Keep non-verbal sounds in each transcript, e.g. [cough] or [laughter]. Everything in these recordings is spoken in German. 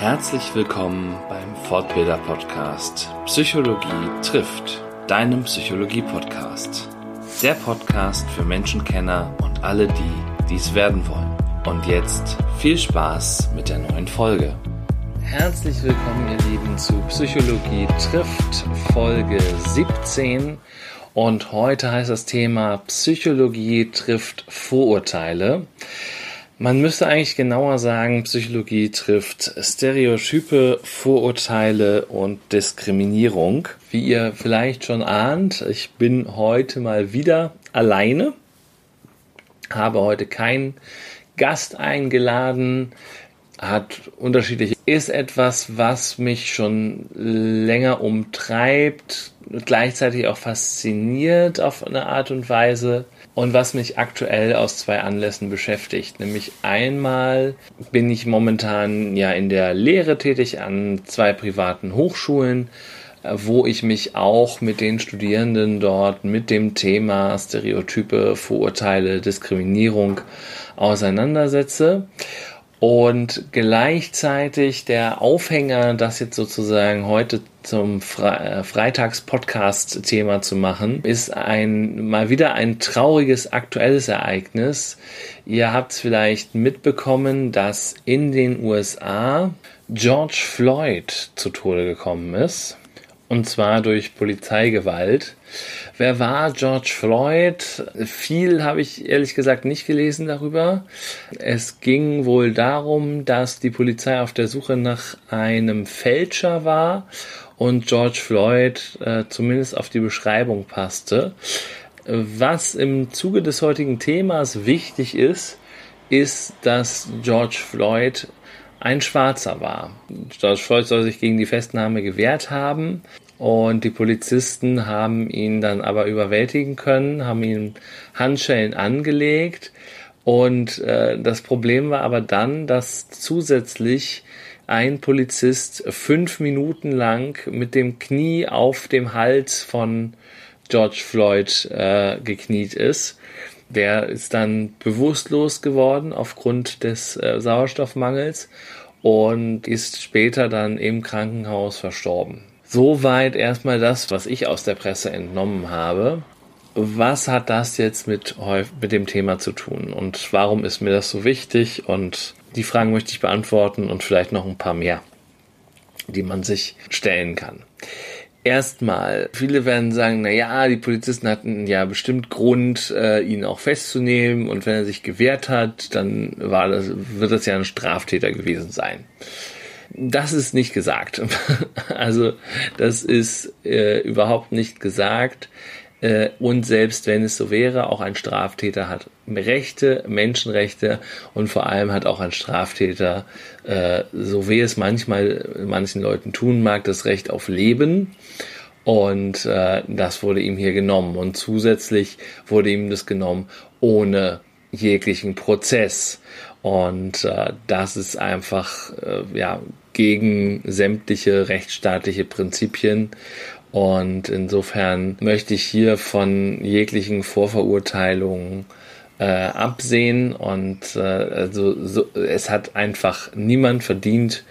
Herzlich willkommen beim Fortbilder Podcast Psychologie trifft, deinem Psychologie Podcast. Der Podcast für Menschenkenner und alle, die dies werden wollen. Und jetzt viel Spaß mit der neuen Folge. Herzlich willkommen, ihr Lieben, zu Psychologie trifft Folge 17. Und heute heißt das Thema Psychologie trifft Vorurteile. Man müsste eigentlich genauer sagen, Psychologie trifft Stereotype, Vorurteile und Diskriminierung. Wie ihr vielleicht schon ahnt, ich bin heute mal wieder alleine, habe heute keinen Gast eingeladen, hat unterschiedliche, ist etwas, was mich schon länger umtreibt, gleichzeitig auch fasziniert auf eine Art und Weise und was mich aktuell aus zwei Anlässen beschäftigt. Nämlich einmal bin ich momentan ja in der Lehre tätig an zwei privaten Hochschulen, äh, wo ich mich auch mit den Studierenden dort mit dem Thema Stereotype, Vorurteile, Diskriminierung auseinandersetze. Und gleichzeitig der Aufhänger, das jetzt sozusagen heute zum Fre äh, Freitags-Podcast-Thema zu machen, ist ein mal wieder ein trauriges aktuelles Ereignis. Ihr habt es vielleicht mitbekommen, dass in den USA George Floyd zu Tode gekommen ist. Und zwar durch Polizeigewalt. Wer war George Floyd? Viel habe ich ehrlich gesagt nicht gelesen darüber. Es ging wohl darum, dass die Polizei auf der Suche nach einem Fälscher war und George Floyd äh, zumindest auf die Beschreibung passte. Was im Zuge des heutigen Themas wichtig ist, ist, dass George Floyd ein Schwarzer war. George Floyd soll sich gegen die Festnahme gewehrt haben und die Polizisten haben ihn dann aber überwältigen können, haben ihm Handschellen angelegt und äh, das Problem war aber dann, dass zusätzlich ein Polizist fünf Minuten lang mit dem Knie auf dem Hals von George Floyd äh, gekniet ist. Der ist dann bewusstlos geworden aufgrund des äh, Sauerstoffmangels und ist später dann im Krankenhaus verstorben. Soweit erstmal das, was ich aus der Presse entnommen habe. Was hat das jetzt mit, mit dem Thema zu tun und warum ist mir das so wichtig? Und die Fragen möchte ich beantworten und vielleicht noch ein paar mehr, die man sich stellen kann. Erstmal, viele werden sagen, na ja, die Polizisten hatten ja bestimmt Grund, äh, ihn auch festzunehmen und wenn er sich gewehrt hat, dann war das, wird das ja ein Straftäter gewesen sein. Das ist nicht gesagt. [laughs] also das ist äh, überhaupt nicht gesagt. Äh, und selbst wenn es so wäre, auch ein Straftäter hat Rechte, Menschenrechte und vor allem hat auch ein Straftäter, äh, so wie es manchmal manchen Leuten tun mag, das Recht auf Leben. Und äh, das wurde ihm hier genommen. Und zusätzlich wurde ihm das genommen ohne jeglichen Prozess. Und das ist einfach ja gegen sämtliche rechtsstaatliche Prinzipien. Und insofern möchte ich hier von jeglichen Vorverurteilungen äh, absehen. Und äh, also so, es hat einfach niemand verdient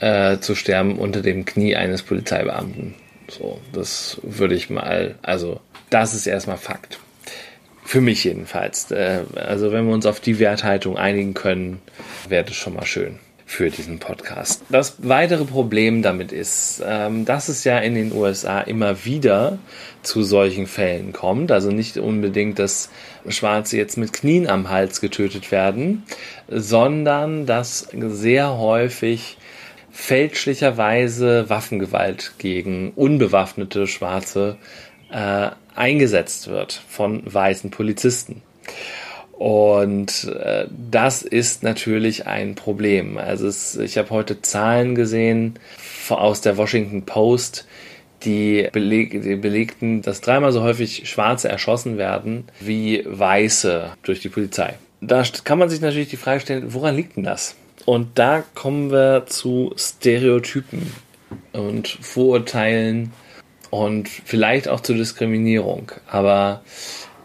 äh, zu sterben unter dem Knie eines Polizeibeamten. So, das würde ich mal, also das ist erstmal Fakt. Für mich jedenfalls. Äh, also wenn wir uns auf die Werthaltung einigen können, wäre das schon mal schön für diesen Podcast. Das weitere Problem damit ist, ähm, dass es ja in den USA immer wieder zu solchen Fällen kommt. Also nicht unbedingt, dass Schwarze jetzt mit Knien am Hals getötet werden, sondern dass sehr häufig fälschlicherweise Waffengewalt gegen unbewaffnete Schwarze äh, eingesetzt wird von weißen Polizisten. Und äh, das ist natürlich ein Problem. Also es, ich habe heute Zahlen gesehen aus der Washington Post, die, beleg, die belegten, dass dreimal so häufig Schwarze erschossen werden wie Weiße durch die Polizei. Da kann man sich natürlich die Frage stellen, woran liegt denn das? Und da kommen wir zu Stereotypen und Vorurteilen und vielleicht auch zu Diskriminierung. Aber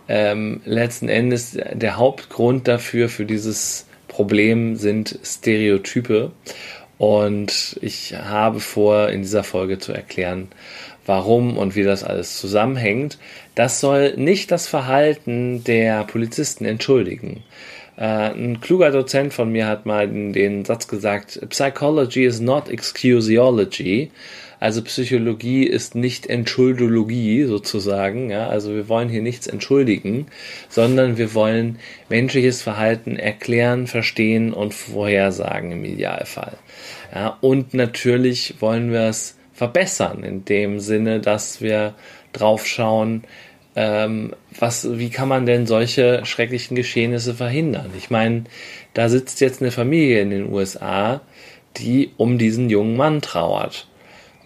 ähm, letzten Endes der Hauptgrund dafür, für dieses Problem sind Stereotype. Und ich habe vor, in dieser Folge zu erklären, warum und wie das alles zusammenhängt. Das soll nicht das Verhalten der Polizisten entschuldigen. Äh, ein kluger Dozent von mir hat mal den Satz gesagt, Psychology is not excusiology. Also Psychologie ist nicht Entschuldologie sozusagen. Ja? Also wir wollen hier nichts entschuldigen, sondern wir wollen menschliches Verhalten erklären, verstehen und vorhersagen im Idealfall. Ja? Und natürlich wollen wir es verbessern in dem Sinne, dass wir drauf schauen, ähm, was, wie kann man denn solche schrecklichen Geschehnisse verhindern? Ich meine, da sitzt jetzt eine Familie in den USA, die um diesen jungen Mann trauert.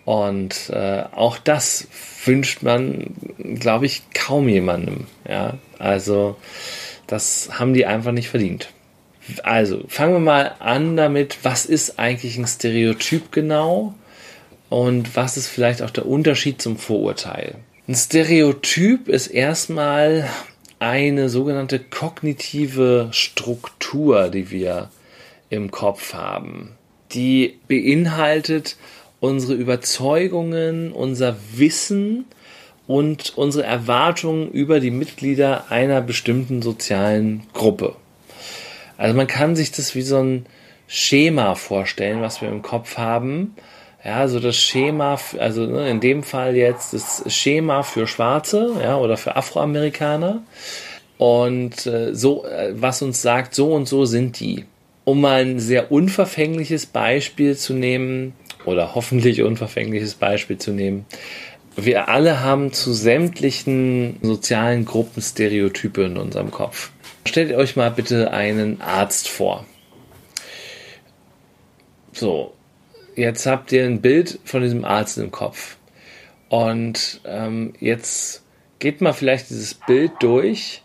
Und äh, auch das wünscht man, glaube ich, kaum jemandem. Ja, also das haben die einfach nicht verdient. Also fangen wir mal an damit, was ist eigentlich ein Stereotyp genau und was ist vielleicht auch der Unterschied zum Vorurteil? Ein Stereotyp ist erstmal eine sogenannte kognitive Struktur, die wir im Kopf haben. Die beinhaltet unsere Überzeugungen, unser Wissen und unsere Erwartungen über die Mitglieder einer bestimmten sozialen Gruppe. Also man kann sich das wie so ein Schema vorstellen, was wir im Kopf haben, ja, so das Schema, also ne, in dem Fall jetzt das Schema für Schwarze, ja, oder für Afroamerikaner. Und äh, so, äh, was uns sagt, so und so sind die. Um mal ein sehr unverfängliches Beispiel zu nehmen, oder hoffentlich unverfängliches Beispiel zu nehmen, wir alle haben zu sämtlichen sozialen Gruppen Stereotype in unserem Kopf. Stellt euch mal bitte einen Arzt vor. So, jetzt habt ihr ein Bild von diesem Arzt im Kopf. Und ähm, jetzt geht mal vielleicht dieses Bild durch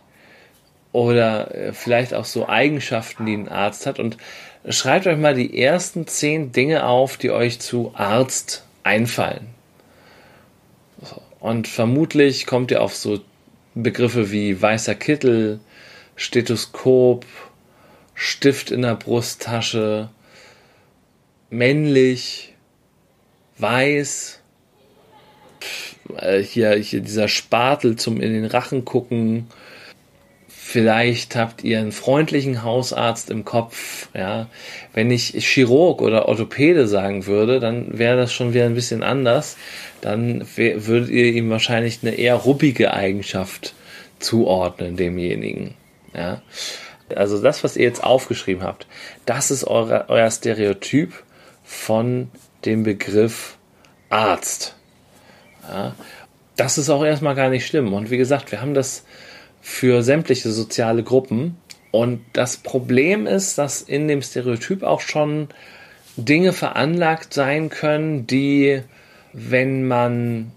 oder äh, vielleicht auch so Eigenschaften, die ein Arzt hat und schreibt euch mal die ersten zehn Dinge auf, die euch zu Arzt einfallen. Und vermutlich kommt ihr auf so Begriffe wie weißer Kittel, Stethoskop, Stift in der Brusttasche, männlich, weiß, äh, hier, hier dieser Spatel zum in den Rachen gucken. Vielleicht habt ihr einen freundlichen Hausarzt im Kopf, ja. Wenn ich Chirurg oder Orthopäde sagen würde, dann wäre das schon wieder ein bisschen anders. Dann würdet ihr ihm wahrscheinlich eine eher ruppige Eigenschaft zuordnen, demjenigen, ja. Also das, was ihr jetzt aufgeschrieben habt, das ist eure, euer Stereotyp von dem Begriff Arzt. Ja, das ist auch erstmal gar nicht schlimm. Und wie gesagt, wir haben das für sämtliche soziale Gruppen. Und das Problem ist, dass in dem Stereotyp auch schon Dinge veranlagt sein können, die, wenn man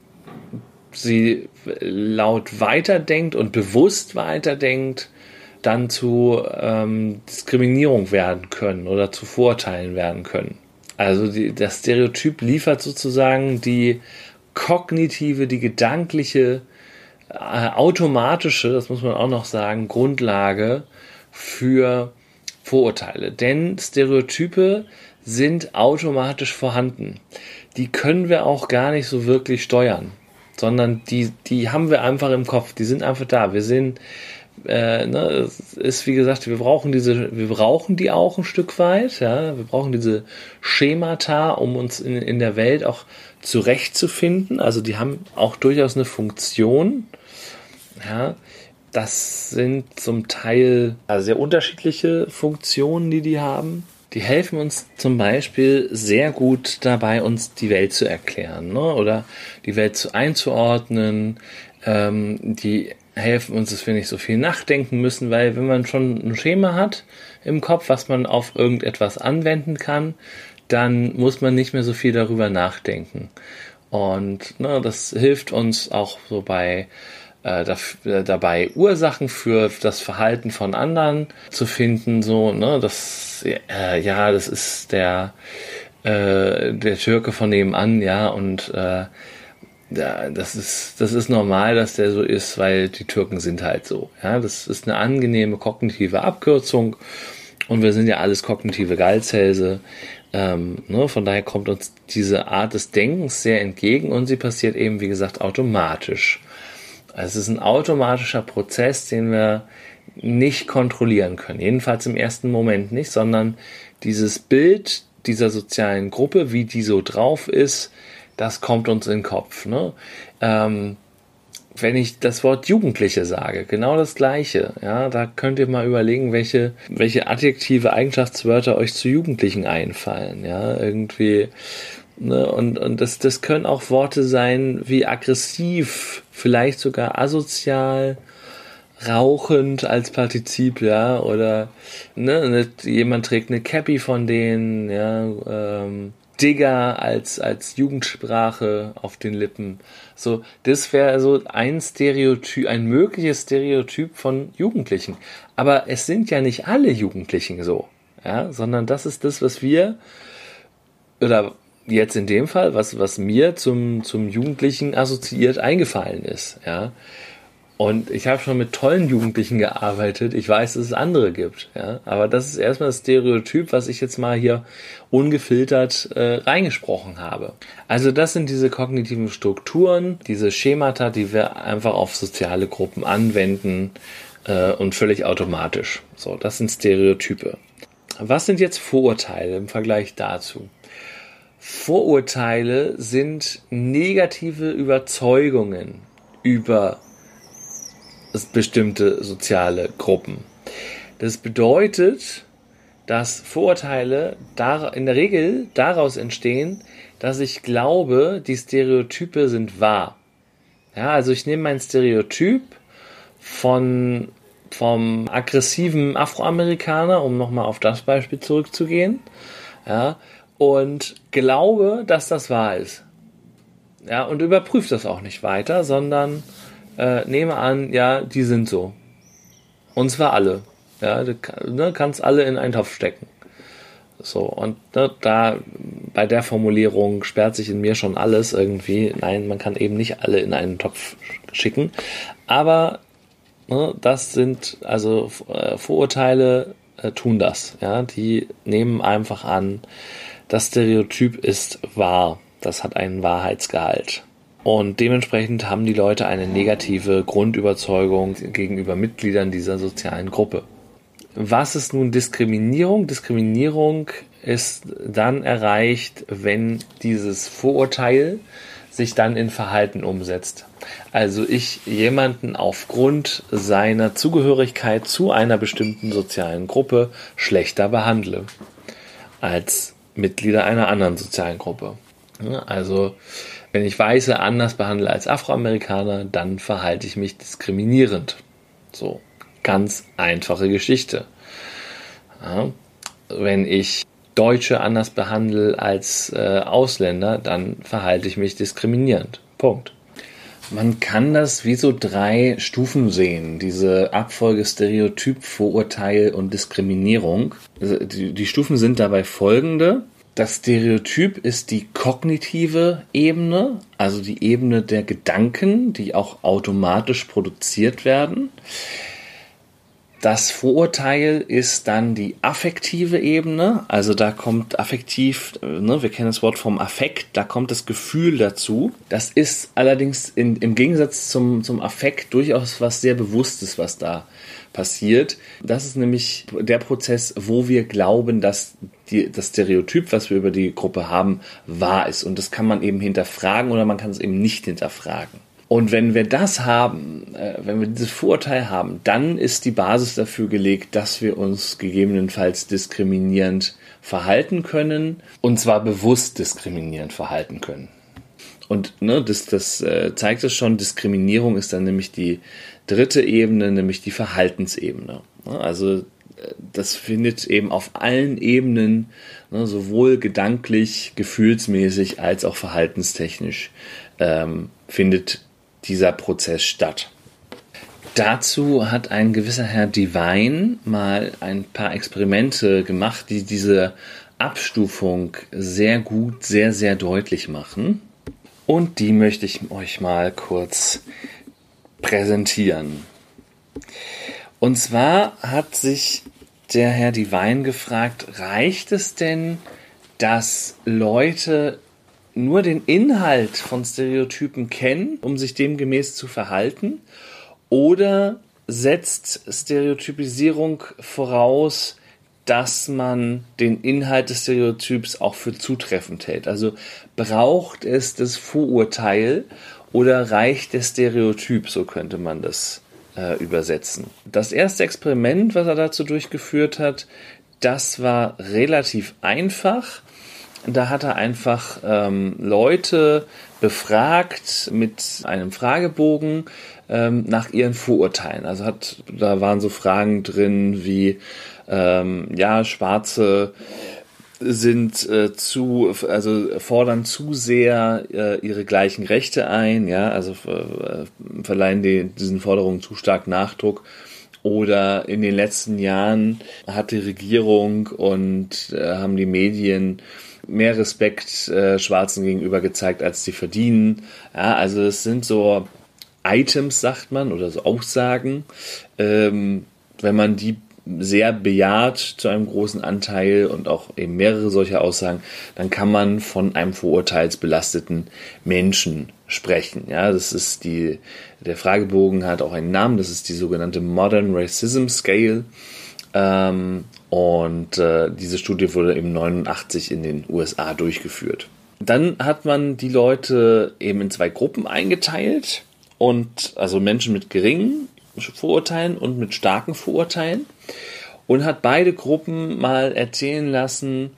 sie laut weiterdenkt und bewusst weiterdenkt, dann zu ähm, Diskriminierung werden können oder zu Vorteilen werden können. Also die, das Stereotyp liefert sozusagen die kognitive, die gedankliche, automatische, das muss man auch noch sagen, Grundlage für Vorurteile. Denn Stereotype sind automatisch vorhanden. Die können wir auch gar nicht so wirklich steuern, sondern die, die haben wir einfach im Kopf. Die sind einfach da. Wir sind äh, ne, es ist wie gesagt, wir brauchen diese, wir brauchen die auch ein Stück weit, ja, wir brauchen diese Schemata, um uns in, in der Welt auch zurechtzufinden. Also die haben auch durchaus eine Funktion, ja. Das sind zum Teil sehr unterschiedliche Funktionen, die die haben. Die helfen uns zum Beispiel sehr gut dabei, uns die Welt zu erklären ne? oder die Welt zu einzuordnen. Ähm, die helfen uns, dass wir nicht so viel nachdenken müssen, weil wenn man schon ein Schema hat im Kopf, was man auf irgendetwas anwenden kann, dann muss man nicht mehr so viel darüber nachdenken. Und ne, das hilft uns auch so bei äh, äh, dabei Ursachen für das Verhalten von anderen zu finden. So, ne, das äh, ja, das ist der äh, der Türke von nebenan, ja und äh, ja, das ist, das ist normal, dass der so ist, weil die Türken sind halt so. Ja, das ist eine angenehme kognitive Abkürzung und wir sind ja alles kognitive Geizhälse. Ähm, ne, von daher kommt uns diese Art des Denkens sehr entgegen und sie passiert eben, wie gesagt, automatisch. Also es ist ein automatischer Prozess, den wir nicht kontrollieren können. Jedenfalls im ersten Moment nicht, sondern dieses Bild dieser sozialen Gruppe, wie die so drauf ist, das kommt uns in den Kopf. Ne? Ähm, wenn ich das Wort Jugendliche sage, genau das Gleiche. Ja, da könnt ihr mal überlegen, welche, welche adjektive Eigenschaftswörter euch zu Jugendlichen einfallen. Ja, irgendwie. Ne, und und das, das können auch Worte sein wie aggressiv, vielleicht sogar asozial, rauchend als Partizip, ja, oder ne, ne jemand trägt eine Cappy von denen, ja, ähm, Digger als, als Jugendsprache auf den Lippen. So, das wäre so ein Stereotyp, ein mögliches Stereotyp von Jugendlichen. Aber es sind ja nicht alle Jugendlichen so, ja, sondern das ist das, was wir, oder jetzt in dem Fall, was, was mir zum, zum Jugendlichen assoziiert eingefallen ist, ja. Und ich habe schon mit tollen Jugendlichen gearbeitet. Ich weiß, dass es andere gibt. Ja? Aber das ist erstmal das Stereotyp, was ich jetzt mal hier ungefiltert äh, reingesprochen habe. Also das sind diese kognitiven Strukturen, diese Schemata, die wir einfach auf soziale Gruppen anwenden äh, und völlig automatisch. So, das sind Stereotype. Was sind jetzt Vorurteile im Vergleich dazu? Vorurteile sind negative Überzeugungen über bestimmte soziale Gruppen. Das bedeutet, dass Vorurteile in der Regel daraus entstehen, dass ich glaube, die Stereotype sind wahr. Ja, also ich nehme mein Stereotyp von, vom aggressiven Afroamerikaner, um nochmal auf das Beispiel zurückzugehen, ja, und glaube, dass das wahr ist. Ja, und überprüfe das auch nicht weiter, sondern äh, nehme an, ja, die sind so. Und zwar alle. Ja, du ne, kannst alle in einen Topf stecken. So, und ne, da bei der Formulierung sperrt sich in mir schon alles irgendwie. Nein, man kann eben nicht alle in einen Topf schicken. Aber ne, das sind also äh, Vorurteile äh, tun das. Ja, die nehmen einfach an, das Stereotyp ist wahr. Das hat einen Wahrheitsgehalt. Und dementsprechend haben die Leute eine negative Grundüberzeugung gegenüber Mitgliedern dieser sozialen Gruppe. Was ist nun Diskriminierung? Diskriminierung ist dann erreicht, wenn dieses Vorurteil sich dann in Verhalten umsetzt. Also ich jemanden aufgrund seiner Zugehörigkeit zu einer bestimmten sozialen Gruppe schlechter behandle als Mitglieder einer anderen sozialen Gruppe. Also wenn ich Weiße anders behandle als Afroamerikaner, dann verhalte ich mich diskriminierend. So, ganz einfache Geschichte. Ja, wenn ich Deutsche anders behandle als äh, Ausländer, dann verhalte ich mich diskriminierend. Punkt. Man kann das wie so drei Stufen sehen, diese Abfolge Stereotyp, Vorurteil und Diskriminierung. Also die, die Stufen sind dabei folgende. Das Stereotyp ist die kognitive Ebene, also die Ebene der Gedanken, die auch automatisch produziert werden. Das Vorurteil ist dann die affektive Ebene, also da kommt affektiv, ne, wir kennen das Wort vom Affekt, da kommt das Gefühl dazu. Das ist allerdings in, im Gegensatz zum, zum Affekt durchaus was sehr Bewusstes, was da passiert. Das ist nämlich der Prozess, wo wir glauben, dass die, das Stereotyp, was wir über die Gruppe haben, wahr ist. Und das kann man eben hinterfragen oder man kann es eben nicht hinterfragen. Und wenn wir das haben, äh, wenn wir dieses Vorurteil haben, dann ist die Basis dafür gelegt, dass wir uns gegebenenfalls diskriminierend verhalten können und zwar bewusst diskriminierend verhalten können. Und ne, das, das äh, zeigt es schon, Diskriminierung ist dann nämlich die dritte Ebene, nämlich die Verhaltensebene. Also äh, das findet eben auf allen Ebenen, ne, sowohl gedanklich, gefühlsmäßig als auch verhaltenstechnisch, ähm, findet dieser Prozess statt. Dazu hat ein gewisser Herr Divine mal ein paar Experimente gemacht, die diese Abstufung sehr gut, sehr, sehr deutlich machen. Und die möchte ich euch mal kurz präsentieren. Und zwar hat sich der Herr Divine gefragt, reicht es denn, dass Leute nur den Inhalt von Stereotypen kennen, um sich demgemäß zu verhalten? Oder setzt Stereotypisierung voraus, dass man den Inhalt des Stereotyps auch für zutreffend hält? Also braucht es das Vorurteil oder reicht der Stereotyp? So könnte man das äh, übersetzen. Das erste Experiment, was er dazu durchgeführt hat, das war relativ einfach. Da hat er einfach ähm, Leute befragt mit einem Fragebogen ähm, nach ihren Vorurteilen. Also hat, da waren so Fragen drin wie, ähm, ja, Schwarze sind äh, zu, also fordern zu sehr äh, ihre gleichen Rechte ein, ja, also äh, verleihen die, diesen Forderungen zu stark Nachdruck. Oder in den letzten Jahren hat die Regierung und äh, haben die Medien mehr Respekt äh, Schwarzen gegenüber gezeigt, als sie verdienen. Ja, also es sind so Items, sagt man, oder so Aussagen. Ähm, wenn man die sehr bejaht zu einem großen Anteil und auch eben mehrere solcher Aussagen, dann kann man von einem vorurteilsbelasteten Menschen sprechen. Ja, das ist die, der Fragebogen hat auch einen Namen, das ist die sogenannte Modern Racism Scale. Ähm, und äh, diese Studie wurde eben 89 in den USA durchgeführt. Dann hat man die Leute eben in zwei Gruppen eingeteilt und also Menschen mit geringen Vorurteilen und mit starken Vorurteilen und hat beide Gruppen mal erzählen lassen,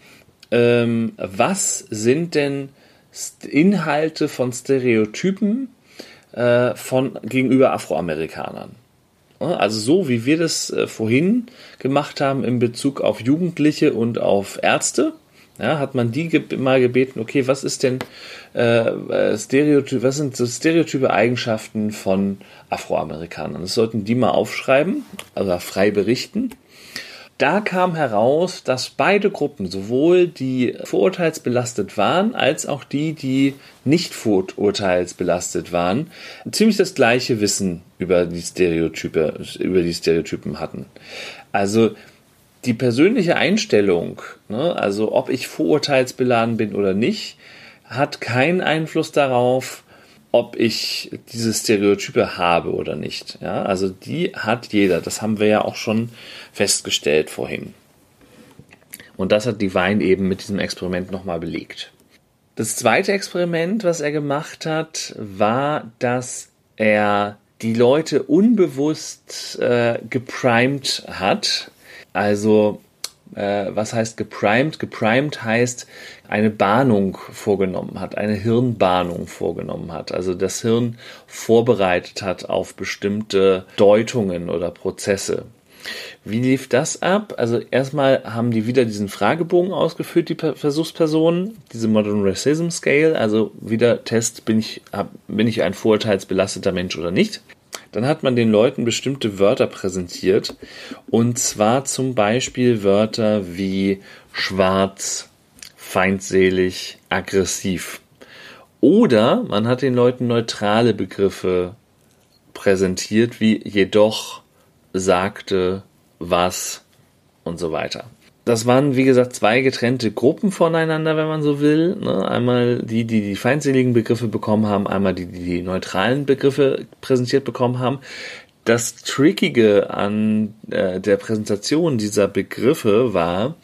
ähm, was sind denn Inhalte von Stereotypen äh, von gegenüber Afroamerikanern. Also so wie wir das äh, vorhin gemacht haben in Bezug auf Jugendliche und auf Ärzte, ja, hat man die ge mal gebeten, okay, was ist denn äh, äh, Stereotyp, was sind so stereotype Eigenschaften von Afroamerikanern? Das sollten die mal aufschreiben, also frei berichten. Da kam heraus, dass beide Gruppen, sowohl die vorurteilsbelastet waren, als auch die, die nicht vorurteilsbelastet waren, ziemlich das gleiche Wissen über die Stereotype, über die Stereotypen hatten. Also die persönliche Einstellung, ne, also ob ich vorurteilsbeladen bin oder nicht, hat keinen Einfluss darauf, ob ich diese Stereotype habe oder nicht. Ja, also die hat jeder. Das haben wir ja auch schon festgestellt vorhin. Und das hat Divine eben mit diesem Experiment nochmal belegt. Das zweite Experiment, was er gemacht hat, war, dass er die Leute unbewusst äh, geprimed hat also, äh, was heißt geprimed? Geprimed heißt eine Bahnung vorgenommen hat, eine Hirnbahnung vorgenommen hat. Also das Hirn vorbereitet hat auf bestimmte Deutungen oder Prozesse. Wie lief das ab? Also erstmal haben die wieder diesen Fragebogen ausgeführt, die Versuchspersonen, diese Modern Racism Scale, also wieder Test, bin ich, bin ich ein vorurteilsbelasteter Mensch oder nicht. Dann hat man den Leuten bestimmte Wörter präsentiert. Und zwar zum Beispiel Wörter wie schwarz, feindselig, aggressiv. Oder man hat den Leuten neutrale Begriffe präsentiert, wie jedoch, sagte, was und so weiter das waren, wie gesagt, zwei getrennte Gruppen voneinander, wenn man so will. Ne? Einmal die, die die feindseligen Begriffe bekommen haben, einmal die, die die neutralen Begriffe präsentiert bekommen haben. Das Trickige an äh, der Präsentation dieser Begriffe war,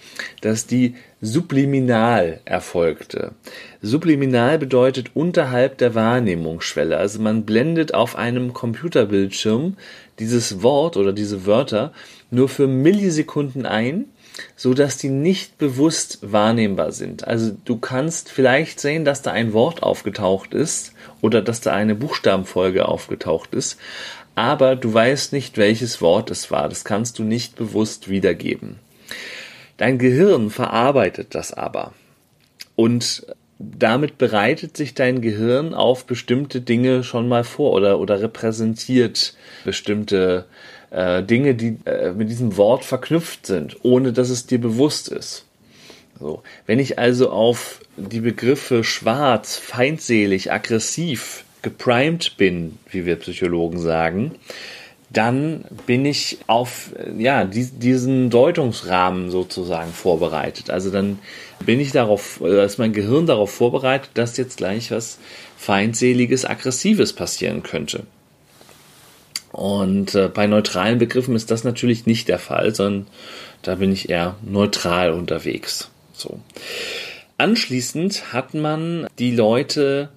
dass die subliminal erfolgte. Subliminal bedeutet unterhalb der Wahrnehmungsschwelle. Also man blendet auf einem Computerbildschirm dieses Wort oder diese Wörter nur für Millisekunden ein so dass die nicht bewusst wahrnehmbar sind. Also du kannst vielleicht sehen, dass da ein Wort aufgetaucht ist oder dass da eine Buchstabenfolge aufgetaucht ist, aber du weißt nicht, welches Wort es war. Das kannst du nicht bewusst wiedergeben. Dein Gehirn verarbeitet das aber und damit bereitet sich dein Gehirn auf bestimmte Dinge schon mal vor oder, oder repräsentiert bestimmte äh, Dinge, die äh, mit diesem Wort verknüpft sind, ohne dass es dir bewusst ist. So. Wenn ich also auf die Begriffe schwarz, feindselig, aggressiv geprimed bin, wie wir Psychologen sagen, dann bin ich auf ja, diesen Deutungsrahmen sozusagen vorbereitet. Also dann bin ich darauf, äh, ist mein Gehirn darauf vorbereitet, dass jetzt gleich was feindseliges, aggressives passieren könnte. Und äh, bei neutralen Begriffen ist das natürlich nicht der Fall, sondern da bin ich eher neutral unterwegs. So. Anschließend hat man die Leute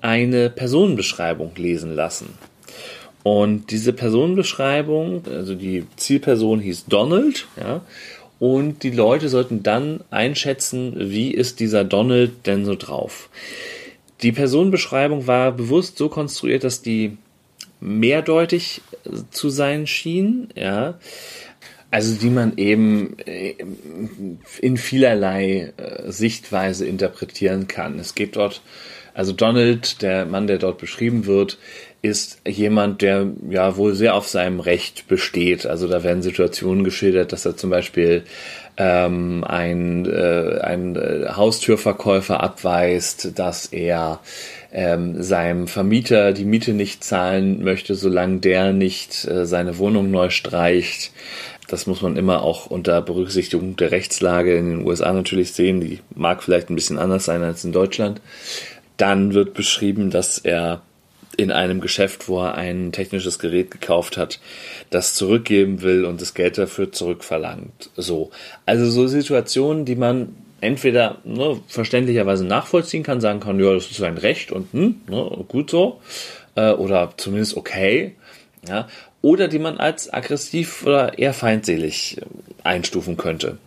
eine Personenbeschreibung lesen lassen. Und diese Personenbeschreibung, also die Zielperson hieß Donald, ja, und die Leute sollten dann einschätzen, wie ist dieser Donald denn so drauf. Die Personenbeschreibung war bewusst so konstruiert, dass die mehrdeutig zu sein schien, ja. Also die man eben äh, in vielerlei äh, Sichtweise interpretieren kann. Es geht dort, also Donald, der Mann, der dort beschrieben wird, ist jemand, der ja wohl sehr auf seinem Recht besteht. Also da werden Situationen geschildert, dass er zum Beispiel ähm, ein, äh, ein äh, Haustürverkäufer abweist, dass er ähm, seinem Vermieter die Miete nicht zahlen möchte, solange der nicht äh, seine Wohnung neu streicht. Das muss man immer auch unter Berücksichtigung der Rechtslage in den USA natürlich sehen. Die mag vielleicht ein bisschen anders sein als in Deutschland. Dann wird beschrieben, dass er in einem Geschäft, wo er ein technisches Gerät gekauft hat, das zurückgeben will und das Geld dafür zurückverlangt. So. Also so Situationen, die man entweder ne, verständlicherweise nachvollziehen kann, sagen kann, ja, das ist sein Recht und hm, ne, gut so, äh, oder zumindest okay, ja, oder die man als aggressiv oder eher feindselig äh, einstufen könnte.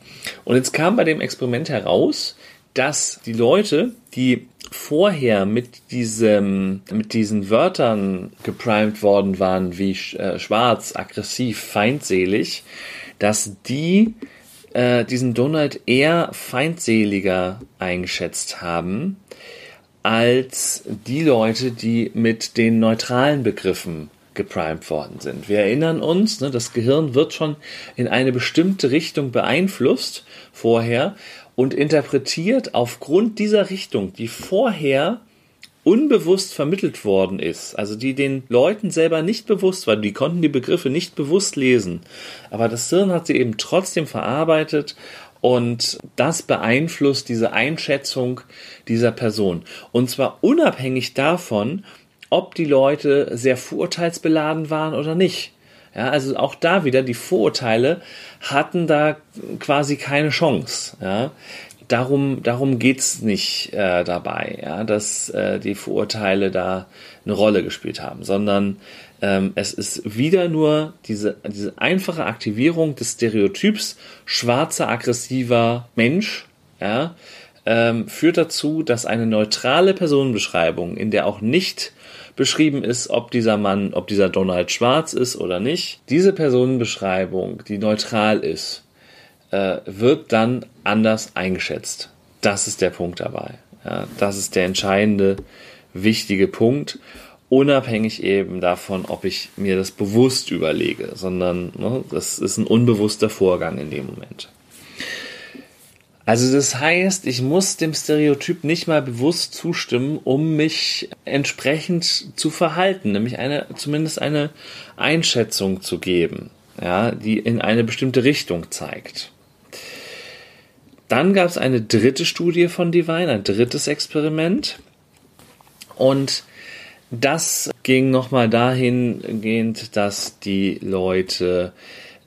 Und jetzt kam bei dem Experiment heraus, dass die Leute, die vorher mit diesem, mit diesen Wörtern geprimed worden waren, wie äh, schwarz, aggressiv, feindselig, dass die äh, diesen Donald eher feindseliger eingeschätzt haben als die Leute, die mit den neutralen Begriffen geprimed worden sind. Wir erinnern uns, ne, das Gehirn wird schon in eine bestimmte Richtung beeinflusst vorher und interpretiert aufgrund dieser Richtung, die vorher unbewusst vermittelt worden ist, also die den Leuten selber nicht bewusst war, die konnten die Begriffe nicht bewusst lesen, aber das Hirn hat sie eben trotzdem verarbeitet und das beeinflusst diese Einschätzung dieser Person. Und zwar unabhängig davon, ob die Leute sehr vorurteilsbeladen waren oder nicht. Ja, also auch da wieder die Vorurteile hatten da quasi keine Chance. Ja. Darum, darum geht's nicht äh, dabei, ja, dass äh, die Vorurteile da eine Rolle gespielt haben, sondern ähm, es ist wieder nur diese, diese einfache Aktivierung des Stereotyps schwarzer, aggressiver Mensch, ja, ähm, führt dazu, dass eine neutrale Personenbeschreibung, in der auch nicht beschrieben ist, ob dieser Mann, ob dieser Donald schwarz ist oder nicht. Diese Personenbeschreibung, die neutral ist, äh, wird dann anders eingeschätzt. Das ist der Punkt dabei. Ja, das ist der entscheidende, wichtige Punkt unabhängig eben davon, ob ich mir das bewusst überlege, sondern ne, das ist ein unbewusster Vorgang in dem Moment. Also das heißt, ich muss dem Stereotyp nicht mal bewusst zustimmen, um mich entsprechend zu verhalten, nämlich eine, zumindest eine Einschätzung zu geben, ja, die in eine bestimmte Richtung zeigt. Dann gab es eine dritte Studie von Divine, ein drittes Experiment. Und das ging nochmal dahingehend, dass die Leute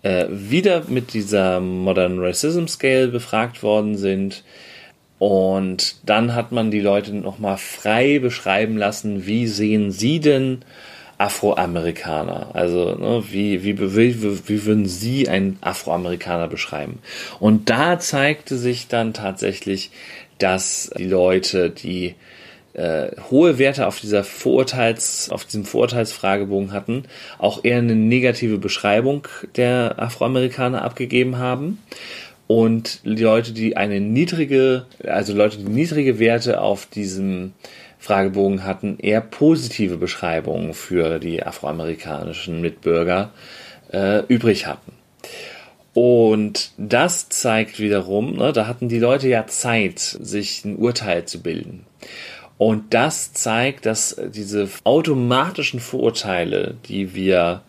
äh, wieder mit dieser Modern Racism Scale befragt worden sind. Und dann hat man die Leute nochmal frei beschreiben lassen, wie sehen sie denn Afroamerikaner? Also ne, wie, wie, wie, wie würden Sie einen Afroamerikaner beschreiben? Und da zeigte sich dann tatsächlich, dass die Leute, die äh, hohe Werte auf dieser Vorurteils, auf diesem Vorurteilsfragebogen hatten, auch eher eine negative Beschreibung der Afroamerikaner abgegeben haben. Und die Leute, die eine niedrige, also Leute, die niedrige Werte auf diesem Fragebogen hatten, eher positive Beschreibungen für die afroamerikanischen Mitbürger äh, übrig hatten. Und das zeigt wiederum, ne, da hatten die Leute ja Zeit, sich ein Urteil zu bilden. Und das zeigt, dass diese automatischen Vorurteile, die wir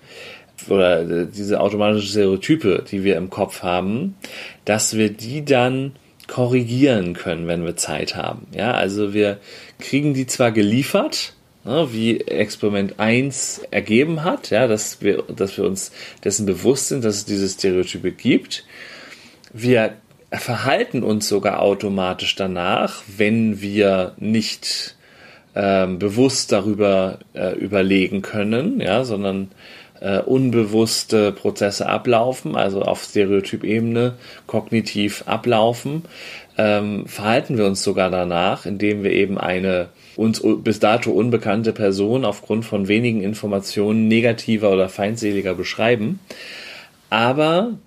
oder diese automatischen Stereotype, die wir im Kopf haben, dass wir die dann korrigieren können, wenn wir Zeit haben. Ja, also wir kriegen die zwar geliefert, ne, wie Experiment 1 ergeben hat, ja, dass wir, dass wir uns dessen bewusst sind, dass es diese Stereotype gibt. Wir verhalten uns sogar automatisch danach, wenn wir nicht ähm, bewusst darüber äh, überlegen können, ja, sondern äh, unbewusste Prozesse ablaufen, also auf Stereotypebene kognitiv ablaufen, ähm, verhalten wir uns sogar danach, indem wir eben eine uns bis dato unbekannte Person aufgrund von wenigen Informationen negativer oder feindseliger beschreiben. Aber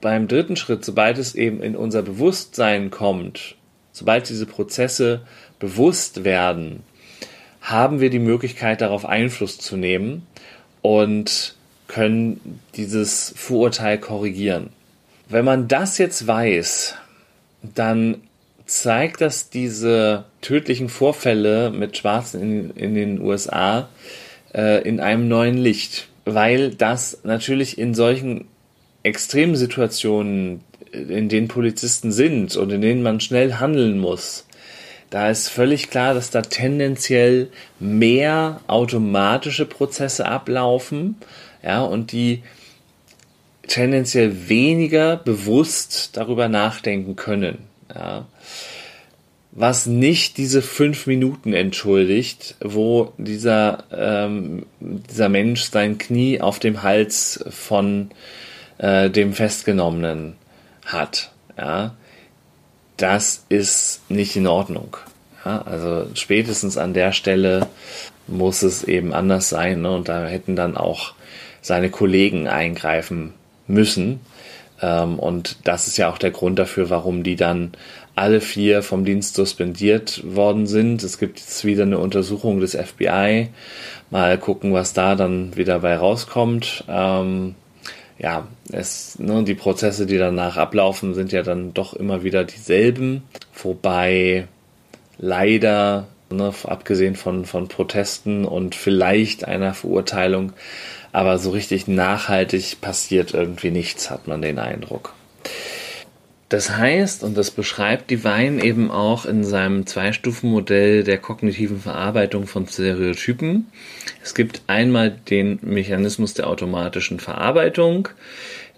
beim dritten Schritt, sobald es eben in unser Bewusstsein kommt, sobald diese Prozesse bewusst werden, haben wir die Möglichkeit, darauf Einfluss zu nehmen und können dieses Vorurteil korrigieren. Wenn man das jetzt weiß, dann zeigt das diese tödlichen Vorfälle mit Schwarzen in, in den USA äh, in einem neuen Licht, weil das natürlich in solchen extremen Situationen, in denen Polizisten sind und in denen man schnell handeln muss, da ist völlig klar, dass da tendenziell mehr automatische Prozesse ablaufen, ja, und die tendenziell weniger bewusst darüber nachdenken können, ja. Was nicht diese fünf Minuten entschuldigt, wo dieser, ähm, dieser Mensch sein Knie auf dem Hals von äh, dem Festgenommenen hat, ja das ist nicht in Ordnung. Ja, also spätestens an der Stelle muss es eben anders sein. Ne? Und da hätten dann auch seine Kollegen eingreifen müssen. Ähm, und das ist ja auch der Grund dafür, warum die dann alle vier vom Dienst suspendiert worden sind. Es gibt jetzt wieder eine Untersuchung des FBI. Mal gucken, was da dann wieder bei rauskommt. Ähm, ja, es, ne, die Prozesse, die danach ablaufen, sind ja dann doch immer wieder dieselben. Wobei leider, ne, abgesehen von, von Protesten und vielleicht einer Verurteilung, aber so richtig nachhaltig passiert irgendwie nichts, hat man den Eindruck. Das heißt, und das beschreibt Divine eben auch in seinem Zweistufenmodell der kognitiven Verarbeitung von Stereotypen. Es gibt einmal den Mechanismus der automatischen Verarbeitung.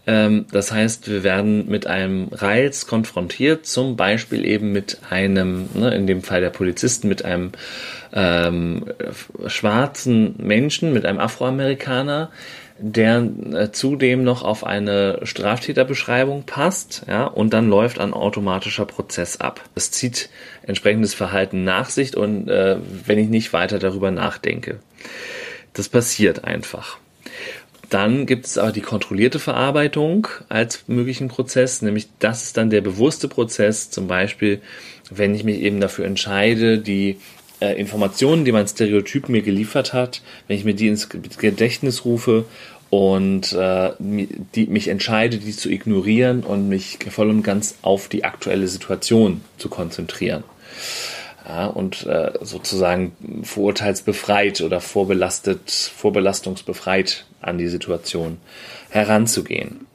Ähm, das heißt, wir werden mit einem Reiz konfrontiert, zum Beispiel eben mit einem, ne, in dem Fall der Polizisten, mit einem ähm, schwarzen Menschen, mit einem Afroamerikaner, der äh, zudem noch auf eine Straftäterbeschreibung passt, ja, und dann läuft ein automatischer Prozess ab. Das zieht entsprechendes Verhalten nach sich und äh, wenn ich nicht weiter darüber nachdenke. Das passiert einfach. Dann gibt es aber die kontrollierte Verarbeitung als möglichen Prozess, nämlich das ist dann der bewusste Prozess, zum Beispiel, wenn ich mich eben dafür entscheide, die äh, Informationen, die mein Stereotyp mir geliefert hat, wenn ich mir die ins Gedächtnis rufe und äh, die, mich entscheide, die zu ignorieren und mich voll und ganz auf die aktuelle Situation zu konzentrieren. Ja, und äh, sozusagen vorurteilsbefreit oder vorbelastet, vorbelastungsbefreit an die Situation heranzugehen.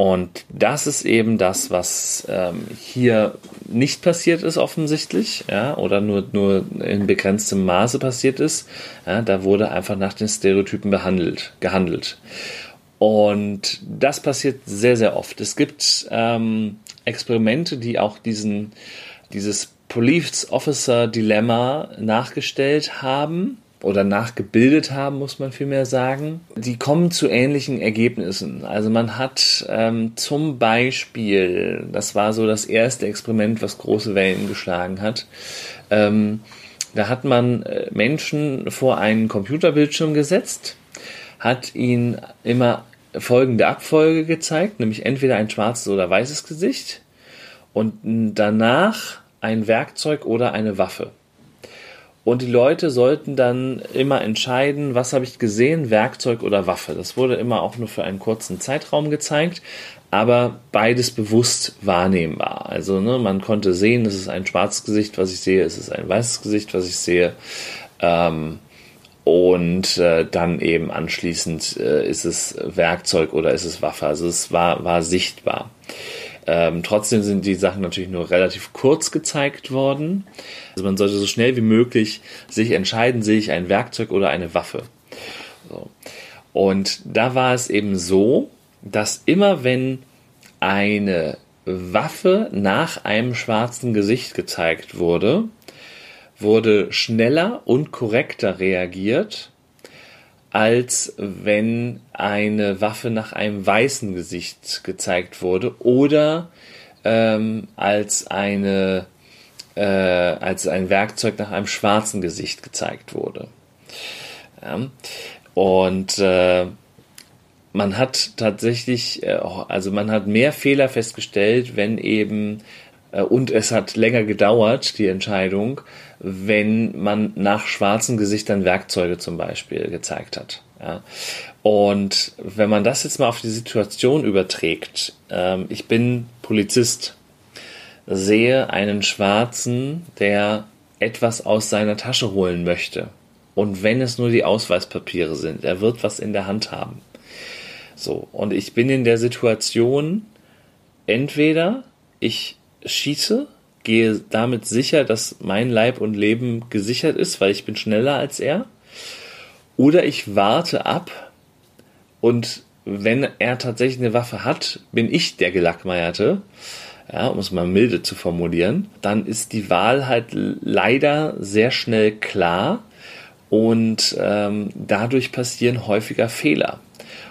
Und das ist eben das, was ähm, hier nicht passiert ist offensichtlich, ja, oder nur, nur in begrenztem Maße passiert ist. Ja, da wurde einfach nach den Stereotypen behandelt, gehandelt. Und das passiert sehr, sehr oft. Es gibt ähm, Experimente, die auch diesen, dieses Police Officer Dilemma nachgestellt haben oder nachgebildet haben, muss man vielmehr sagen, die kommen zu ähnlichen Ergebnissen. Also man hat ähm, zum Beispiel, das war so das erste Experiment, was große Wellen geschlagen hat, ähm, da hat man äh, Menschen vor einen Computerbildschirm gesetzt, hat ihnen immer folgende Abfolge gezeigt, nämlich entweder ein schwarzes oder weißes Gesicht und danach ein Werkzeug oder eine Waffe. Und die Leute sollten dann immer entscheiden, was habe ich gesehen, Werkzeug oder Waffe. Das wurde immer auch nur für einen kurzen Zeitraum gezeigt, aber beides bewusst wahrnehmbar. Also ne, man konnte sehen, es ist ein schwarzes Gesicht, was ich sehe, es ist ein weißes Gesicht, was ich sehe. Ähm, und äh, dann eben anschließend äh, ist es Werkzeug oder ist es Waffe. Also es war, war sichtbar. Ähm, trotzdem sind die Sachen natürlich nur relativ kurz gezeigt worden. Also man sollte so schnell wie möglich sich entscheiden, sehe ich ein Werkzeug oder eine Waffe. So. Und da war es eben so, dass immer wenn eine Waffe nach einem schwarzen Gesicht gezeigt wurde, wurde schneller und korrekter reagiert, als wenn eine Waffe nach einem weißen Gesicht gezeigt wurde oder ähm, als eine äh, als ein Werkzeug nach einem schwarzen Gesicht gezeigt wurde. Ja. Und äh, man hat tatsächlich, äh, also man hat mehr Fehler festgestellt, wenn eben, äh, und es hat länger gedauert, die Entscheidung, wenn man nach schwarzen Gesichtern Werkzeuge zum Beispiel gezeigt hat. Ja. Und wenn man das jetzt mal auf die Situation überträgt, ähm, ich bin Polizist, sehe einen Schwarzen, der etwas aus seiner Tasche holen möchte. Und wenn es nur die Ausweispapiere sind, er wird was in der Hand haben. So, und ich bin in der Situation, entweder ich schieße, gehe damit sicher, dass mein Leib und Leben gesichert ist, weil ich bin schneller als er, oder ich warte ab und wenn er tatsächlich eine Waffe hat, bin ich der Gelackmeierte, ja, um es mal milde zu formulieren, dann ist die Wahl halt leider sehr schnell klar und ähm, dadurch passieren häufiger Fehler.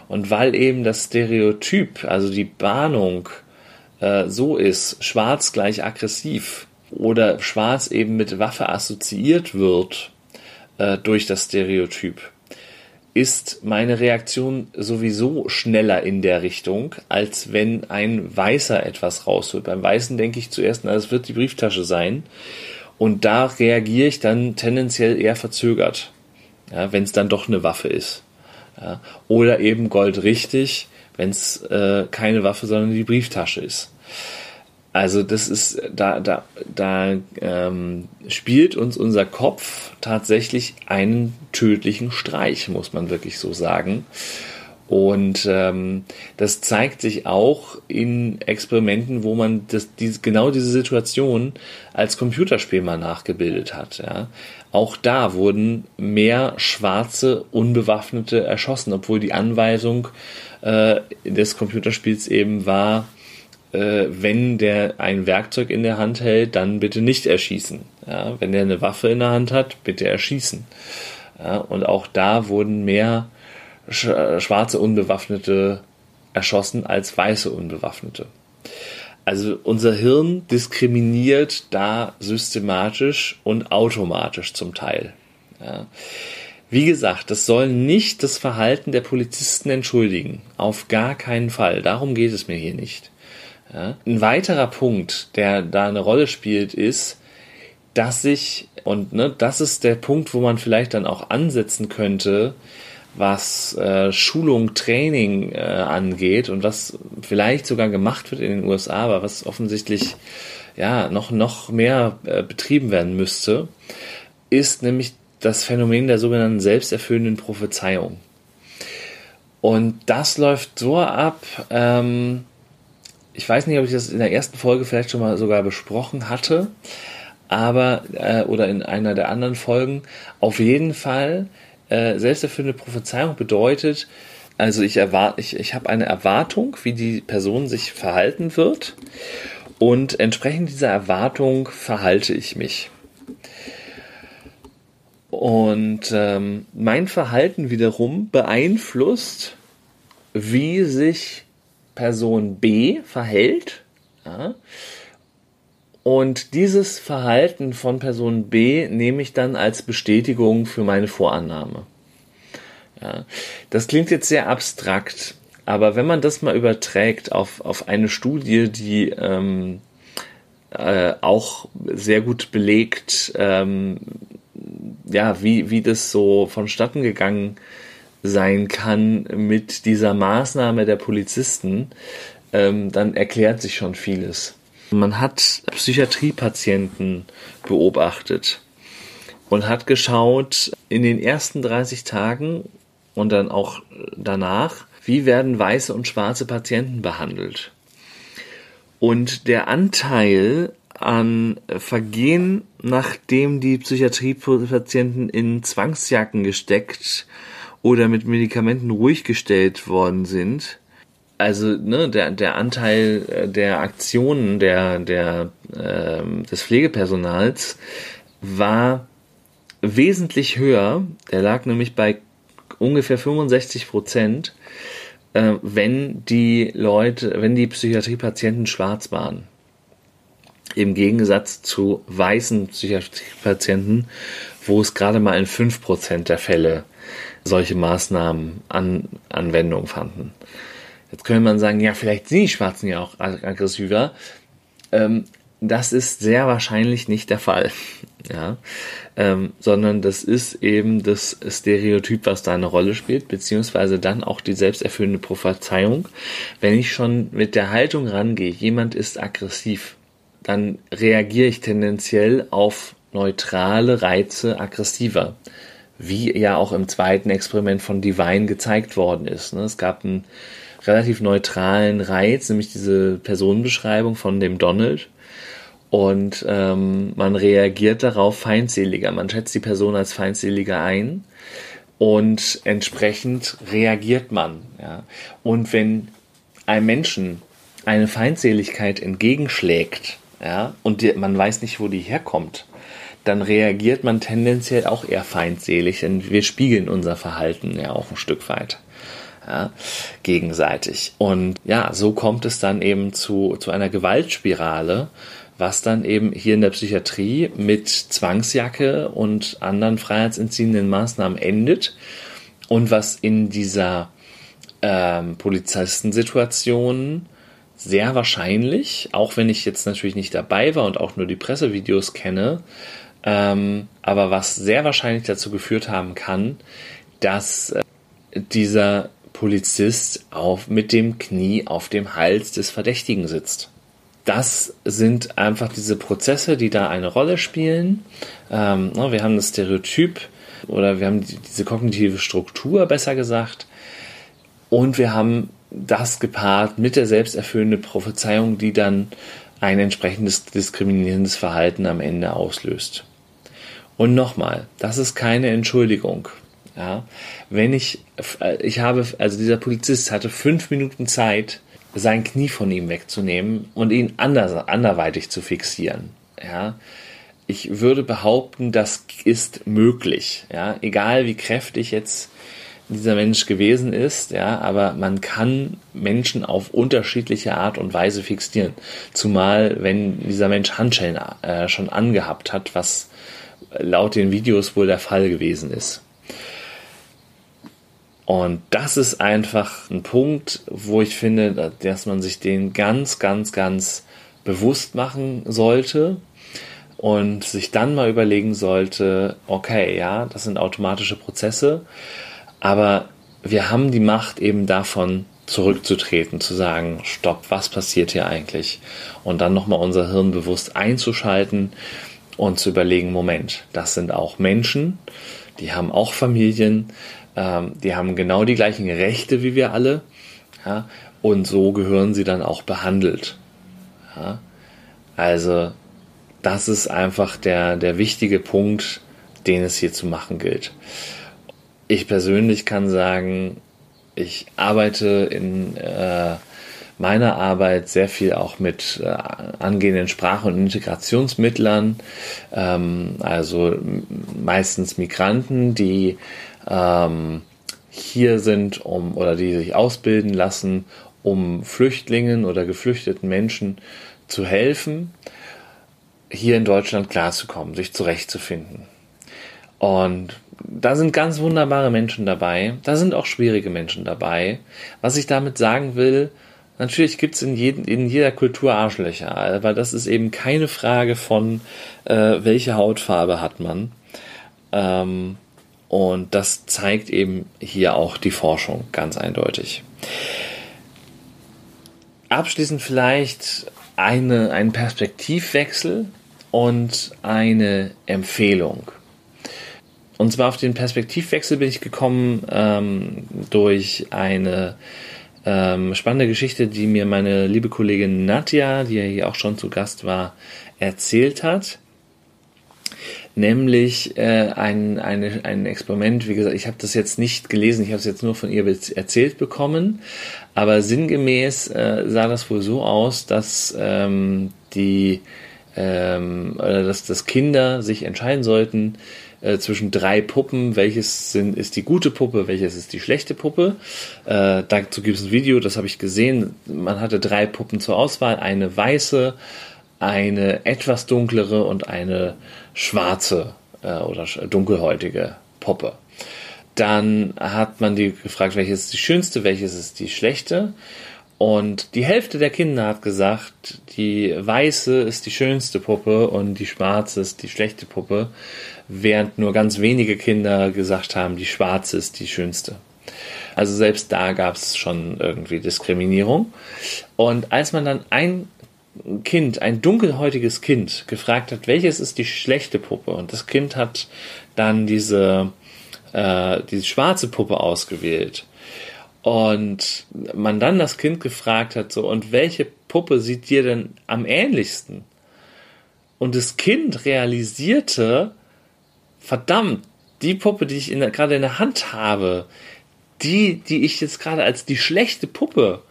Und weil eben das Stereotyp, also die Bahnung, äh, so ist, schwarz gleich aggressiv oder schwarz eben mit Waffe assoziiert wird äh, durch das Stereotyp, ist meine Reaktion sowieso schneller in der Richtung, als wenn ein Weißer etwas rausholt. Beim Weißen denke ich zuerst, na, es wird die Brieftasche sein. Und da reagiere ich dann tendenziell eher verzögert, ja, wenn es dann doch eine Waffe ist. Ja. Oder eben Gold richtig, wenn es äh, keine Waffe, sondern die Brieftasche ist. Also das ist, da, da, da ähm, spielt uns unser Kopf tatsächlich einen tödlichen Streich, muss man wirklich so sagen. Und ähm, das zeigt sich auch in Experimenten, wo man das, die, genau diese Situation als Computerspiel mal nachgebildet hat. Ja. Auch da wurden mehr schwarze Unbewaffnete erschossen, obwohl die Anweisung äh, des Computerspiels eben war, äh, wenn der ein Werkzeug in der Hand hält, dann bitte nicht erschießen. Ja. Wenn der eine Waffe in der Hand hat, bitte erschießen. Ja. Und auch da wurden mehr schwarze Unbewaffnete erschossen als weiße Unbewaffnete. Also unser Hirn diskriminiert da systematisch und automatisch zum Teil. Ja. Wie gesagt, das soll nicht das Verhalten der Polizisten entschuldigen. Auf gar keinen Fall. Darum geht es mir hier nicht. Ja. Ein weiterer Punkt, der da eine Rolle spielt, ist, dass sich, und ne, das ist der Punkt, wo man vielleicht dann auch ansetzen könnte, was äh, Schulung, Training äh, angeht und was vielleicht sogar gemacht wird in den USA, aber was offensichtlich ja noch noch mehr äh, betrieben werden müsste, ist nämlich das Phänomen der sogenannten selbsterfüllenden Prophezeiung. Und das läuft so ab. Ähm, ich weiß nicht, ob ich das in der ersten Folge vielleicht schon mal sogar besprochen hatte, aber äh, oder in einer der anderen Folgen. Auf jeden Fall äh, selbsterfüllende Prophezeiung bedeutet, also ich erwarte, ich, ich habe eine Erwartung, wie die Person sich verhalten wird und entsprechend dieser Erwartung verhalte ich mich. Und ähm, mein Verhalten wiederum beeinflusst, wie sich Person B verhält. Ja, und dieses Verhalten von Person B nehme ich dann als Bestätigung für meine Vorannahme. Ja, das klingt jetzt sehr abstrakt, aber wenn man das mal überträgt auf, auf eine Studie, die ähm, äh, auch sehr gut belegt, ähm, ja, wie, wie das so vonstatten gegangen sein kann mit dieser Maßnahme der Polizisten, ähm, dann erklärt sich schon vieles. Man hat Psychiatriepatienten beobachtet, und hat geschaut in den ersten 30 Tagen und dann auch danach, wie werden weiße und schwarze Patienten behandelt. Und der Anteil an Vergehen, nachdem die Psychiatriepatienten in Zwangsjacken gesteckt oder mit Medikamenten ruhig gestellt worden sind, also ne, der, der Anteil äh, der Aktionen der, der, äh, des Pflegepersonals war wesentlich höher. Der lag nämlich bei ungefähr 65 Prozent, äh, wenn die Leute, wenn die Psychiatriepatienten schwarz waren. Im Gegensatz zu weißen Psychiatriepatienten, wo es gerade mal in 5 Prozent der Fälle solche Maßnahmen an Anwendung fanden. Jetzt könnte man sagen, ja, vielleicht sind die Schwarzen ja auch aggressiver. Ähm, das ist sehr wahrscheinlich nicht der Fall. [laughs] Ja, ähm, sondern das ist eben das Stereotyp, was da eine Rolle spielt, beziehungsweise dann auch die selbsterfüllende Prophezeiung. Wenn ich schon mit der Haltung rangehe, jemand ist aggressiv, dann reagiere ich tendenziell auf neutrale Reize aggressiver. Wie ja auch im zweiten Experiment von Divine gezeigt worden ist. Ne? Es gab einen relativ neutralen Reiz, nämlich diese Personenbeschreibung von dem Donald und ähm, man reagiert darauf feindseliger. Man schätzt die Person als feindseliger ein und entsprechend reagiert man. Ja. Und wenn einem Menschen eine Feindseligkeit entgegenschlägt, ja, und die, man weiß nicht, wo die herkommt, dann reagiert man tendenziell auch eher feindselig, denn wir spiegeln unser Verhalten ja auch ein Stück weit. Ja, gegenseitig. Und ja, so kommt es dann eben zu, zu einer Gewaltspirale, was dann eben hier in der Psychiatrie mit Zwangsjacke und anderen freiheitsentziehenden Maßnahmen endet und was in dieser ähm, Polizistensituation sehr wahrscheinlich, auch wenn ich jetzt natürlich nicht dabei war und auch nur die Pressevideos kenne, ähm, aber was sehr wahrscheinlich dazu geführt haben kann, dass äh, dieser Polizist auf, mit dem Knie auf dem Hals des Verdächtigen sitzt das sind einfach diese Prozesse, die da eine Rolle spielen. Ähm, ne, wir haben das Stereotyp oder wir haben diese kognitive Struktur, besser gesagt. Und wir haben das gepaart mit der selbsterfüllenden Prophezeiung, die dann ein entsprechendes diskriminierendes Verhalten am Ende auslöst. Und nochmal, das ist keine Entschuldigung. Ja, wenn ich, äh, ich habe, also dieser Polizist hatte fünf Minuten Zeit, sein Knie von ihm wegzunehmen und ihn anders, anderweitig zu fixieren. Ja, ich würde behaupten, das ist möglich. Ja, egal wie kräftig jetzt dieser Mensch gewesen ist, ja, aber man kann Menschen auf unterschiedliche Art und Weise fixieren. Zumal, wenn dieser Mensch Handschellen äh, schon angehabt hat, was laut den Videos wohl der Fall gewesen ist. Und das ist einfach ein Punkt, wo ich finde, dass man sich den ganz, ganz, ganz bewusst machen sollte und sich dann mal überlegen sollte, okay, ja, das sind automatische Prozesse, aber wir haben die Macht eben davon zurückzutreten, zu sagen, stopp, was passiert hier eigentlich? Und dann nochmal unser Hirn bewusst einzuschalten und zu überlegen, Moment, das sind auch Menschen, die haben auch Familien, ähm, die haben genau die gleichen Rechte wie wir alle. Ja, und so gehören sie dann auch behandelt. Ja, also das ist einfach der, der wichtige Punkt, den es hier zu machen gilt. Ich persönlich kann sagen, ich arbeite in äh, meiner Arbeit sehr viel auch mit äh, angehenden Sprach- und Integrationsmittlern, ähm, also meistens Migranten, die ähm, hier sind, um oder die sich ausbilden lassen, um Flüchtlingen oder geflüchteten Menschen zu helfen, hier in Deutschland klarzukommen, sich zurechtzufinden. Und da sind ganz wunderbare Menschen dabei, da sind auch schwierige Menschen dabei. Was ich damit sagen will, natürlich gibt es in, in jeder Kultur Arschlöcher, aber das ist eben keine Frage von, äh, welche Hautfarbe hat man. Ähm, und das zeigt eben hier auch die Forschung ganz eindeutig. Abschließend vielleicht eine, ein Perspektivwechsel und eine Empfehlung. und zwar auf den Perspektivwechsel bin ich gekommen ähm, durch eine ähm, spannende Geschichte, die mir meine liebe Kollegin Nadja, die ja hier auch schon zu Gast war, erzählt hat. Nämlich äh, ein, eine, ein Experiment, wie gesagt, ich habe das jetzt nicht gelesen, ich habe es jetzt nur von ihr erzählt bekommen, aber sinngemäß äh, sah das wohl so aus, dass ähm, die ähm, dass, dass Kinder sich entscheiden sollten, äh, zwischen drei Puppen, welches sind, ist die gute Puppe, welches ist die schlechte Puppe. Äh, dazu gibt es ein Video, das habe ich gesehen. Man hatte drei Puppen zur Auswahl, eine weiße, eine etwas dunklere und eine schwarze äh, oder dunkelhäutige Puppe. Dann hat man die gefragt, welches ist die schönste, welches ist die schlechte. Und die Hälfte der Kinder hat gesagt, die weiße ist die schönste Puppe und die schwarze ist die schlechte Puppe, während nur ganz wenige Kinder gesagt haben, die schwarze ist die schönste. Also selbst da gab es schon irgendwie Diskriminierung. Und als man dann ein Kind, ein dunkelhäutiges Kind, gefragt hat, welches ist die schlechte Puppe, und das Kind hat dann diese, äh, diese schwarze Puppe ausgewählt, und man dann das Kind gefragt hat, so, und welche Puppe sieht dir denn am ähnlichsten? Und das Kind realisierte, verdammt, die Puppe, die ich in gerade in der Hand habe, die, die ich jetzt gerade als die schlechte Puppe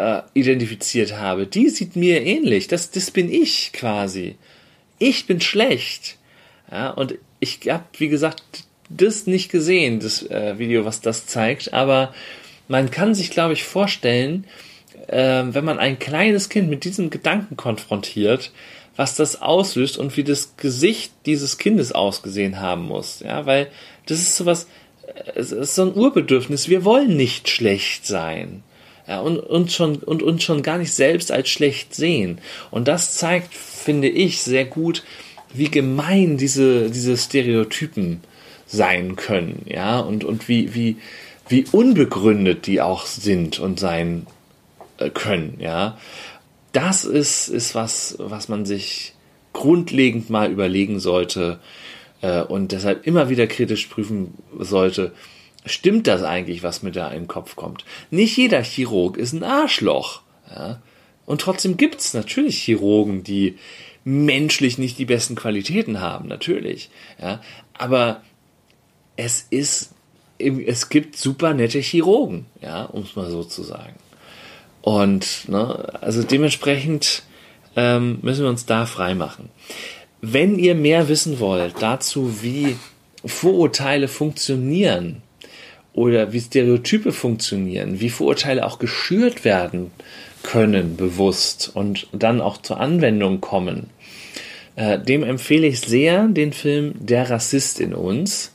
äh, identifiziert habe, die sieht mir ähnlich. Das, das bin ich quasi. Ich bin schlecht. Ja, und ich habe, wie gesagt, das nicht gesehen, das äh, Video, was das zeigt, aber man kann sich, glaube ich, vorstellen, äh, wenn man ein kleines Kind mit diesem Gedanken konfrontiert, was das auslöst und wie das Gesicht dieses Kindes ausgesehen haben muss. Ja, weil das ist sowas, äh, es ist so ein Urbedürfnis. Wir wollen nicht schlecht sein. Ja, und uns schon, und uns schon gar nicht selbst als schlecht sehen. Und das zeigt, finde ich, sehr gut, wie gemein diese, diese Stereotypen sein können. Ja, und, und wie, wie, wie unbegründet die auch sind und sein äh, können, ja. Das ist, ist was, was man sich grundlegend mal überlegen sollte äh, und deshalb immer wieder kritisch prüfen sollte, stimmt das eigentlich, was mir da den Kopf kommt? Nicht jeder Chirurg ist ein Arschloch, ja. Und trotzdem gibt's natürlich Chirurgen, die menschlich nicht die besten Qualitäten haben, natürlich, ja. Aber es ist es gibt super nette Chirurgen, ja, um es mal so zu sagen. Und ne, also dementsprechend ähm, müssen wir uns da frei machen. Wenn ihr mehr wissen wollt dazu, wie Vorurteile funktionieren oder wie Stereotype funktionieren, wie Vorurteile auch geschürt werden können, bewusst und dann auch zur Anwendung kommen, äh, dem empfehle ich sehr den Film Der Rassist in uns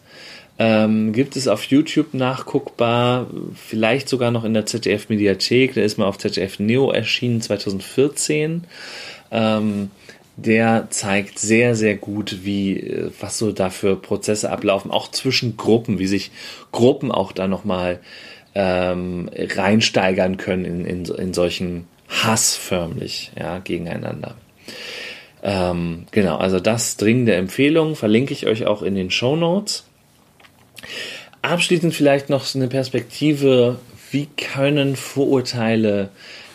ähm, gibt es auf YouTube nachguckbar, vielleicht sogar noch in der ZDF-Mediathek. Der ist mal auf ZDF Neo erschienen 2014. Ähm, der zeigt sehr, sehr gut, wie, äh, was so da für Prozesse ablaufen, auch zwischen Gruppen, wie sich Gruppen auch da nochmal ähm, reinsteigern können in, in, in solchen Hass förmlich, ja, gegeneinander. Ähm, genau, also das dringende Empfehlung verlinke ich euch auch in den Show Notes. Abschließend vielleicht noch eine Perspektive, wie können Vorurteile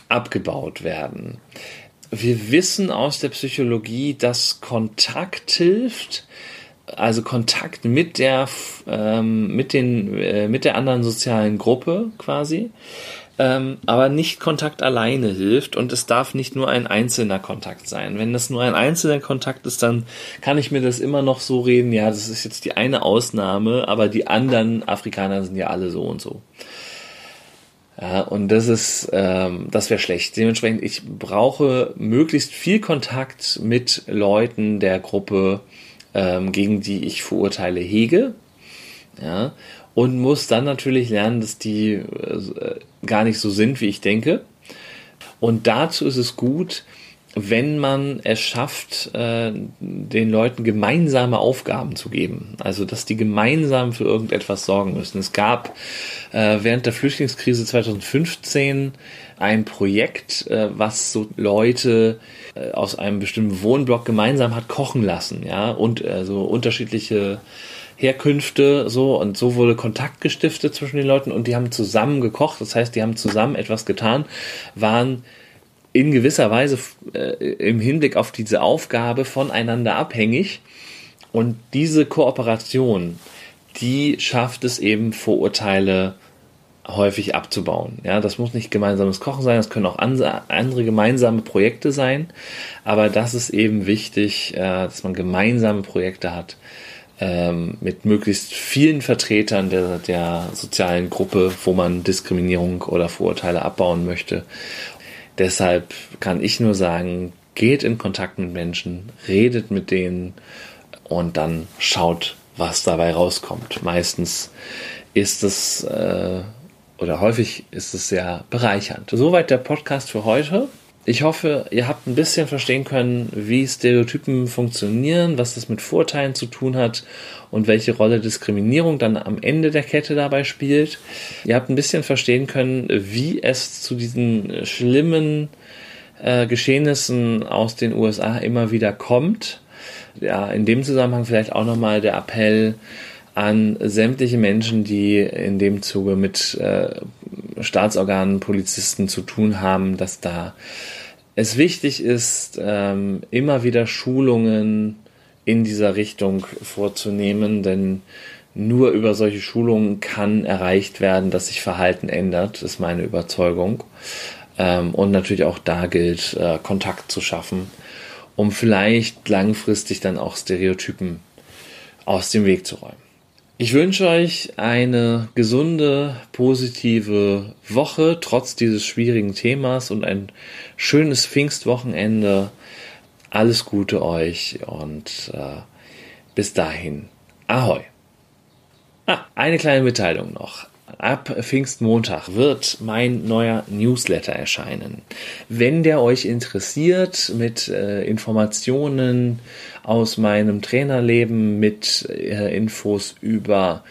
abgebaut werden? Wir wissen aus der Psychologie, dass Kontakt hilft, also Kontakt mit der, ähm, mit den, äh, mit der anderen sozialen Gruppe quasi ähm, aber nicht Kontakt alleine hilft und es darf nicht nur ein einzelner Kontakt sein. Wenn das nur ein einzelner Kontakt ist, dann kann ich mir das immer noch so reden, ja, das ist jetzt die eine Ausnahme, aber die anderen Afrikaner sind ja alle so und so. Ja, und das ist, ähm, das wäre schlecht. Dementsprechend, ich brauche möglichst viel Kontakt mit Leuten der Gruppe, ähm, gegen die ich Vorurteile hege. Ja, und muss dann natürlich lernen, dass die äh, gar nicht so sind, wie ich denke. Und dazu ist es gut, wenn man es schafft, äh, den Leuten gemeinsame Aufgaben zu geben. Also, dass die gemeinsam für irgendetwas sorgen müssen. Es gab äh, während der Flüchtlingskrise 2015 ein Projekt, äh, was so Leute äh, aus einem bestimmten Wohnblock gemeinsam hat kochen lassen, ja, und äh, so unterschiedliche Herkünfte so und so wurde Kontakt gestiftet zwischen den Leuten und die haben zusammen gekocht, das heißt, die haben zusammen etwas getan, waren in gewisser Weise äh, im Hinblick auf diese Aufgabe voneinander abhängig und diese Kooperation, die schafft es eben Vorurteile häufig abzubauen. Ja, das muss nicht gemeinsames Kochen sein, das können auch andere gemeinsame Projekte sein, aber das ist eben wichtig, äh, dass man gemeinsame Projekte hat ähm, mit möglichst vielen Vertretern der, der sozialen Gruppe, wo man Diskriminierung oder Vorurteile abbauen möchte. Deshalb kann ich nur sagen, geht in Kontakt mit Menschen, redet mit denen und dann schaut, was dabei rauskommt. Meistens ist es äh, oder häufig ist es sehr bereichernd. Soweit der Podcast für heute. Ich hoffe, ihr habt ein bisschen verstehen können, wie Stereotypen funktionieren, was das mit Vorteilen zu tun hat und welche Rolle Diskriminierung dann am Ende der Kette dabei spielt. Ihr habt ein bisschen verstehen können, wie es zu diesen schlimmen äh, Geschehnissen aus den USA immer wieder kommt. Ja, in dem Zusammenhang vielleicht auch nochmal der Appell, an sämtliche Menschen, die in dem Zuge mit äh, Staatsorganen, Polizisten zu tun haben, dass da es wichtig ist, ähm, immer wieder Schulungen in dieser Richtung vorzunehmen, denn nur über solche Schulungen kann erreicht werden, dass sich Verhalten ändert, ist meine Überzeugung. Ähm, und natürlich auch da gilt, äh, Kontakt zu schaffen, um vielleicht langfristig dann auch Stereotypen aus dem Weg zu räumen. Ich wünsche euch eine gesunde, positive Woche trotz dieses schwierigen Themas und ein schönes Pfingstwochenende. Alles Gute euch und äh, bis dahin. Ahoi. Ah, eine kleine Mitteilung noch. Ab Pfingstmontag wird mein neuer Newsletter erscheinen. Wenn der euch interessiert mit äh, Informationen aus meinem Trainerleben, mit äh, Infos über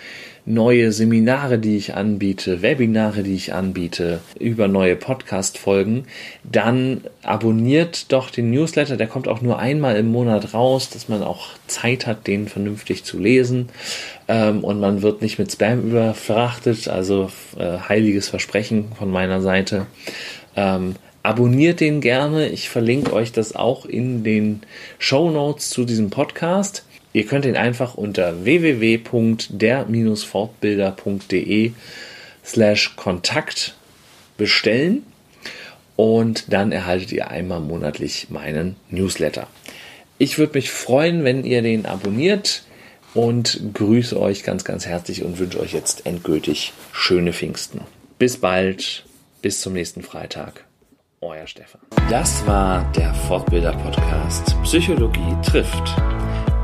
neue Seminare, die ich anbiete, Webinare, die ich anbiete, über neue Podcast-Folgen, dann abonniert doch den Newsletter. Der kommt auch nur einmal im Monat raus, dass man auch Zeit hat, den vernünftig zu lesen. Ähm, und man wird nicht mit Spam überfrachtet, also äh, heiliges Versprechen von meiner Seite. Ähm, abonniert den gerne. Ich verlinke euch das auch in den Show Notes zu diesem Podcast. Ihr könnt ihn einfach unter www.der-fortbilder.de slash Kontakt bestellen und dann erhaltet ihr einmal monatlich meinen Newsletter. Ich würde mich freuen, wenn ihr den abonniert und grüße euch ganz, ganz herzlich und wünsche euch jetzt endgültig schöne Pfingsten. Bis bald, bis zum nächsten Freitag. Euer Stefan. Das war der Fortbilder Podcast Psychologie trifft